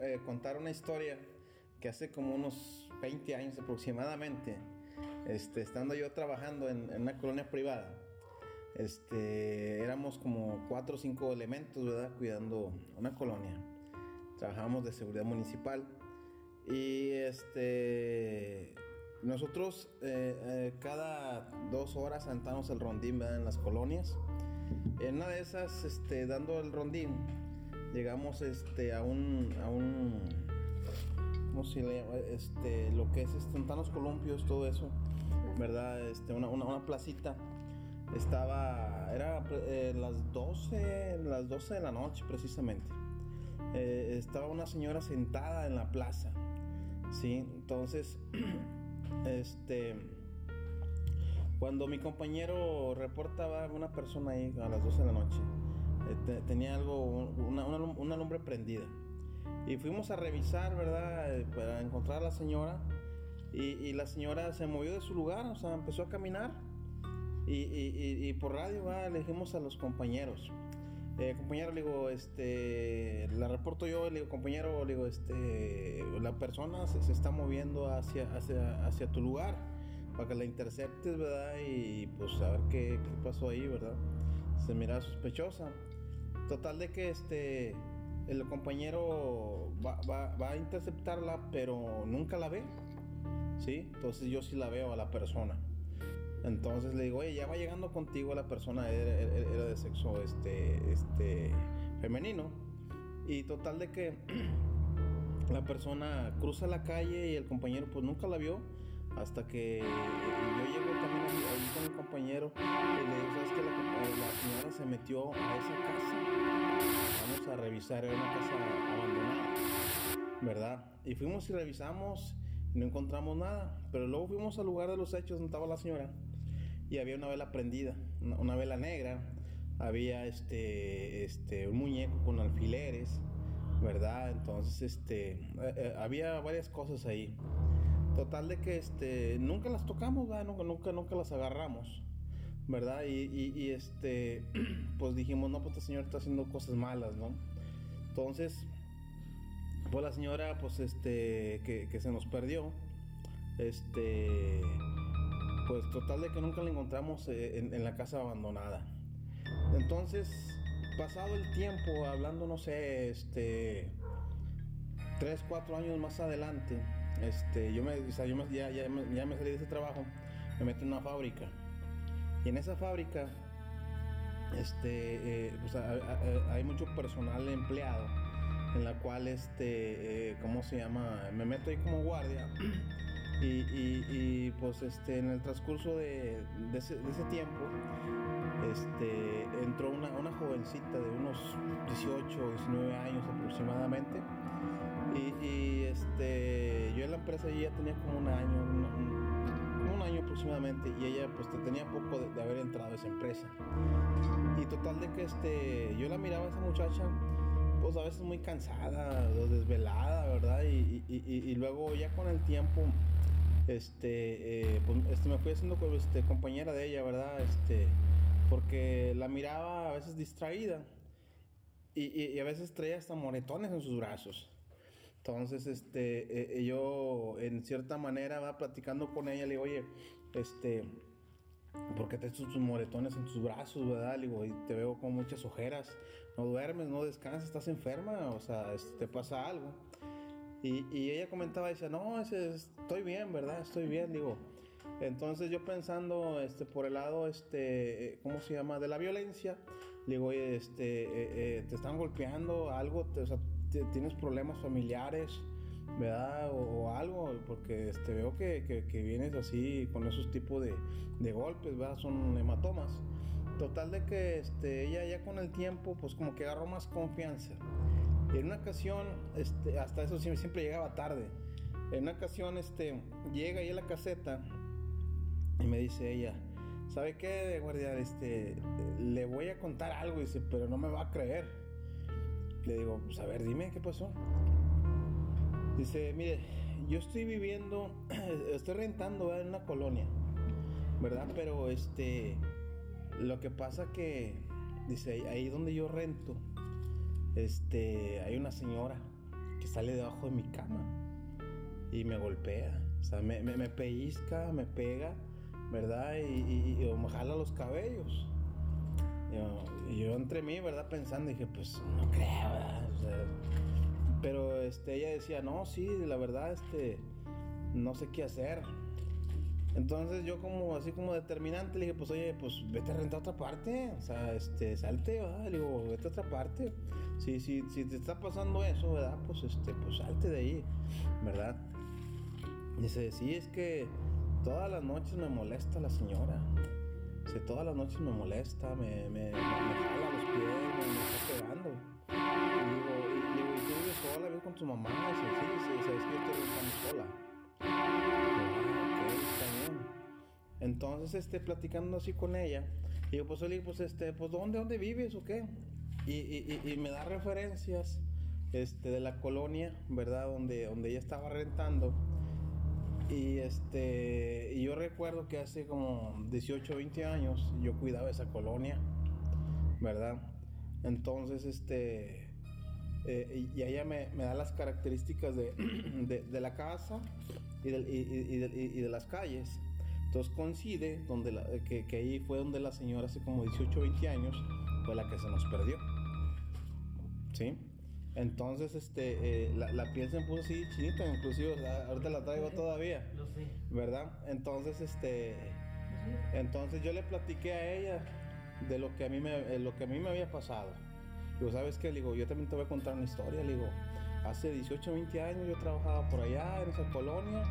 eh, contar una historia que hace como unos 20 años aproximadamente, este, estando yo trabajando en, una colonia privada, este, éramos como cuatro o cinco elementos, ¿verdad? Cuidando una colonia. Trabajábamos de seguridad municipal y este, nosotros eh, eh, cada dos horas sentamos el rondín, ¿verdad? En las colonias. En una de esas, este, dando el rondín, llegamos este, a un, a un, ¿cómo se llama? Este, lo que es este, los columpios, todo eso, ¿verdad? Este, una, una, placita. Estaba, era eh, las 12, las 12 de la noche precisamente. Eh, estaba una señora sentada en la plaza, ¿sí? Entonces, este cuando mi compañero reportaba a una persona ahí a las 12 de la noche, eh, tenía algo, una, una, lumbre prendida. Y fuimos a revisar, ¿verdad? Eh, para encontrar a la señora. Y, la señora se movió de su lugar, o sea, empezó a caminar. Y, por radio le dijimos a los compañeros. Eh, compañero, le digo, este, la reporto yo, le digo, compañero, le digo, este, la persona se, está moviendo hacia, hacia, hacia tu lugar para que la interceptes, ¿verdad? Y pues a ver qué, qué pasó ahí, ¿verdad? Se mira sospechosa. Total de que este el compañero va, va, a interceptarla, pero nunca la ve. ¿Sí? Entonces yo sí la veo a la persona. Entonces le digo, oye, ya va llegando contigo la persona, era, era de sexo este, este, femenino. Y total de que la persona cruza la calle y el compañero pues nunca la vio hasta que yo también ahí con mi compañero y le ¿sabes que la, señora se metió a esa casa? Vamos a revisar, era una casa abandonada, ¿verdad? Y fuimos y revisamos y no encontramos nada, pero luego fuimos al lugar de los hechos donde estaba la señora y había una vela prendida, una, vela negra, había este, este, un muñeco con alfileres, ¿verdad? Entonces, este, eh, eh, había varias cosas ahí. Total de que este, nunca las tocamos, ¿verdad? Nunca, nunca, nunca las agarramos, ¿verdad? Y, este, pues dijimos, no, pues esta señora está haciendo cosas malas, ¿no? Entonces, pues la señora, pues este, que, se nos perdió, este, pues total de que nunca la encontramos eh, en, en la casa abandonada. Entonces, pasado el tiempo, hablando, no sé, este, tres, cuatro años más adelante, este, yo me, ya, ya, me salí de ese trabajo, me metí en una fábrica. Y en esa fábrica, este, eh, pues, hay mucho personal empleado, en la cual, este, eh, ¿cómo se llama? Me meto ahí como guardia. Y, pues este, en el transcurso de, ese, tiempo, este, entró una, una jovencita de unos 18 o 19 años aproximadamente y, este, yo en la empresa ya tenía como un año, un, año aproximadamente, y ella pues tenía poco de, haber entrado a esa empresa. Y total de que este, yo la miraba a esa muchacha, pues a veces muy cansada, desvelada, ¿verdad? Y, luego ya con el tiempo, este, eh, pues, este, me fui haciendo este, compañera de ella, ¿verdad? Este, porque la miraba a veces distraída. Y, a veces traía hasta moretones en sus brazos. Entonces, este, eh, yo en cierta manera va platicando con ella, le digo, oye, este, ¿por qué te tus moretones en tus brazos, verdad? Le digo, y te veo con muchas ojeras, no duermes, no descansas, estás enferma, o sea, te pasa algo. Y, y ella comentaba, dice, no, estoy bien, ¿verdad? Estoy bien, digo. Entonces yo pensando este, por el lado, este, eh, ¿cómo se llama? De la violencia, le digo, oye, este, eh, te están golpeando, algo, o sea, tienes problemas familiares, ¿verdad? O, algo, porque este, veo que, que, vienes así con esos tipos de, de, golpes, ¿verdad? Son hematomas. Total de que este, ella ya con el tiempo, pues como que agarró más confianza. En una ocasión, este, hasta eso siempre llegaba tarde. En una ocasión, este, llega ahí a la caseta y me dice ella, ¿sabe qué, guardia? Este, le voy a contar algo, dice, pero no me va a creer. Le digo, pues a ver, dime qué pasó. Dice, mire, yo estoy viviendo, estoy rentando en una colonia, ¿verdad? Pero este, lo que pasa que, dice, ahí donde yo rento, este, hay una señora que sale debajo de mi cama y me golpea. O sea, me, me, pellizca, me pega, ¿verdad? Y, y, me jala los cabellos. Y yo, entre mí, ¿verdad? Pensando, dije, pues no creo, ¿verdad? pero este, ella decía, no, sí, la verdad, este, no sé qué hacer. Entonces yo como así como determinante le dije, pues oye, pues vete a rentar otra parte, o sea, este, salte, ¿verdad? Le digo, vete a otra parte. Si, si, si te está pasando eso, ¿verdad? Pues este, pues salte de ahí, ¿verdad? Dice, sí, es que todas las noches me molesta la señora. Dice, todas las noches me molesta, me, me, me, jala los pies, me, está pegando. Y digo, y, digo, ¿y tú vives sola? ¿Vives con tu mamá? Dice, sí, sí, sabes que yo estoy sola. Entonces, este, platicando así con ella, y yo, pues, oye, pues, este, pues, ¿dónde, dónde vives o qué? Y, y, y, me da referencias, este, de la colonia, ¿verdad? Donde, donde ella estaba rentando. Y este, y yo recuerdo que hace como 18, 20 años yo cuidaba esa colonia, ¿verdad? Entonces, este, eh, y, ella me, me, da las características de, de, la casa y de, y de, las calles. Entonces coincide donde que, que, ahí fue donde la señora hace como 18, 20 años fue la que se nos perdió. ¿Sí? Entonces, este, eh, la, la, piel se me puso así chinita, inclusive, ahorita la traigo todavía. Lo sé. ¿Verdad? Entonces, este, entonces yo le platiqué a ella de lo que a mí me, eh, lo que a mí me había pasado. Digo, ¿sabes qué? Le digo, yo también te voy a contar una historia. Le digo, hace 18, 20 años yo trabajaba por allá en esa colonia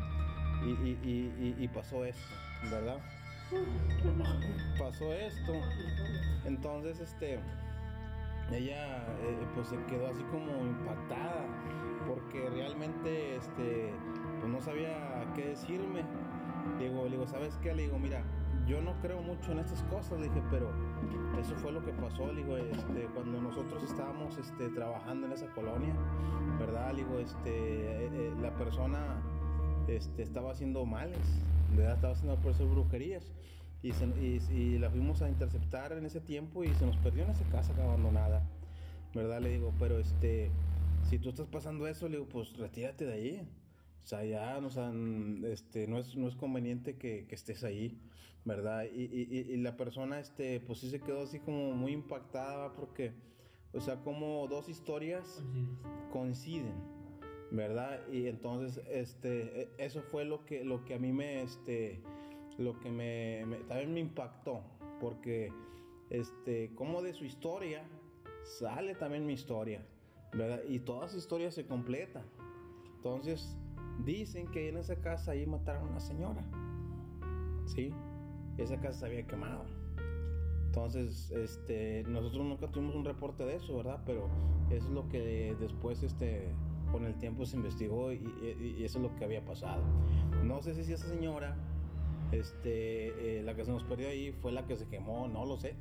y, y, y, y pasó esto, ¿verdad? Pasó esto. Entonces, este ella eh, pues se quedó así como impactada porque realmente este pues no sabía qué decirme. Digo, le digo, ¿sabes qué? Le digo, mira, yo no creo mucho en estas cosas, le dije, pero eso fue lo que pasó, le digo, este, cuando nosotros estábamos este, trabajando en esa colonia, ¿verdad? Le digo, este, eh, eh, la persona este, estaba haciendo males, ¿verdad? Estaba haciendo por brujerías. Y, y, la fuimos a interceptar en ese tiempo y se nos perdió en esa casa abandonada. ¿Verdad? Le digo, pero este, si tú estás pasando eso, le digo, pues retírate de ahí. O sea, ya no, este, no, es, no es conveniente que, que estés ahí, ¿verdad? Y, y, la persona, este, pues sí se quedó así como muy impactada porque, o sea, como dos historias coinciden, ¿verdad? Y entonces, este, e, eso fue lo que, lo que a mí me, este, lo que me, también me impactó, porque este, como de su historia sale también mi historia, ¿verdad? Y toda su historia se completa. Entonces, dicen que en esa casa ahí mataron a una señora, ¿sí? Esa casa se había quemado. Entonces, este, nosotros nunca tuvimos un reporte de eso, ¿verdad? Pero eso es lo que después, este, con el tiempo se investigó y, y eso es lo que había pasado. No sé si esa señora este, eh, la que se nos perdió ahí fue la que se quemó, no lo sé.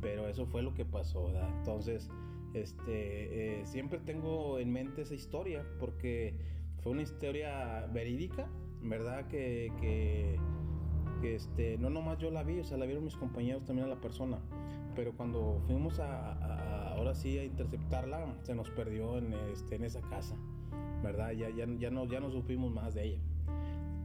Pero eso fue lo que pasó, ¿verdad? Entonces, este, eh, siempre tengo en mente esa historia porque fue una historia verídica, ¿verdad? Que, que, este, no nomás yo la vi, o sea, la vieron mis compañeros también a la persona. Pero cuando fuimos a, ahora sí a interceptarla, se nos perdió en, este, en esa casa, ¿verdad? Ya, ya, ya, no, ya no supimos más de ella.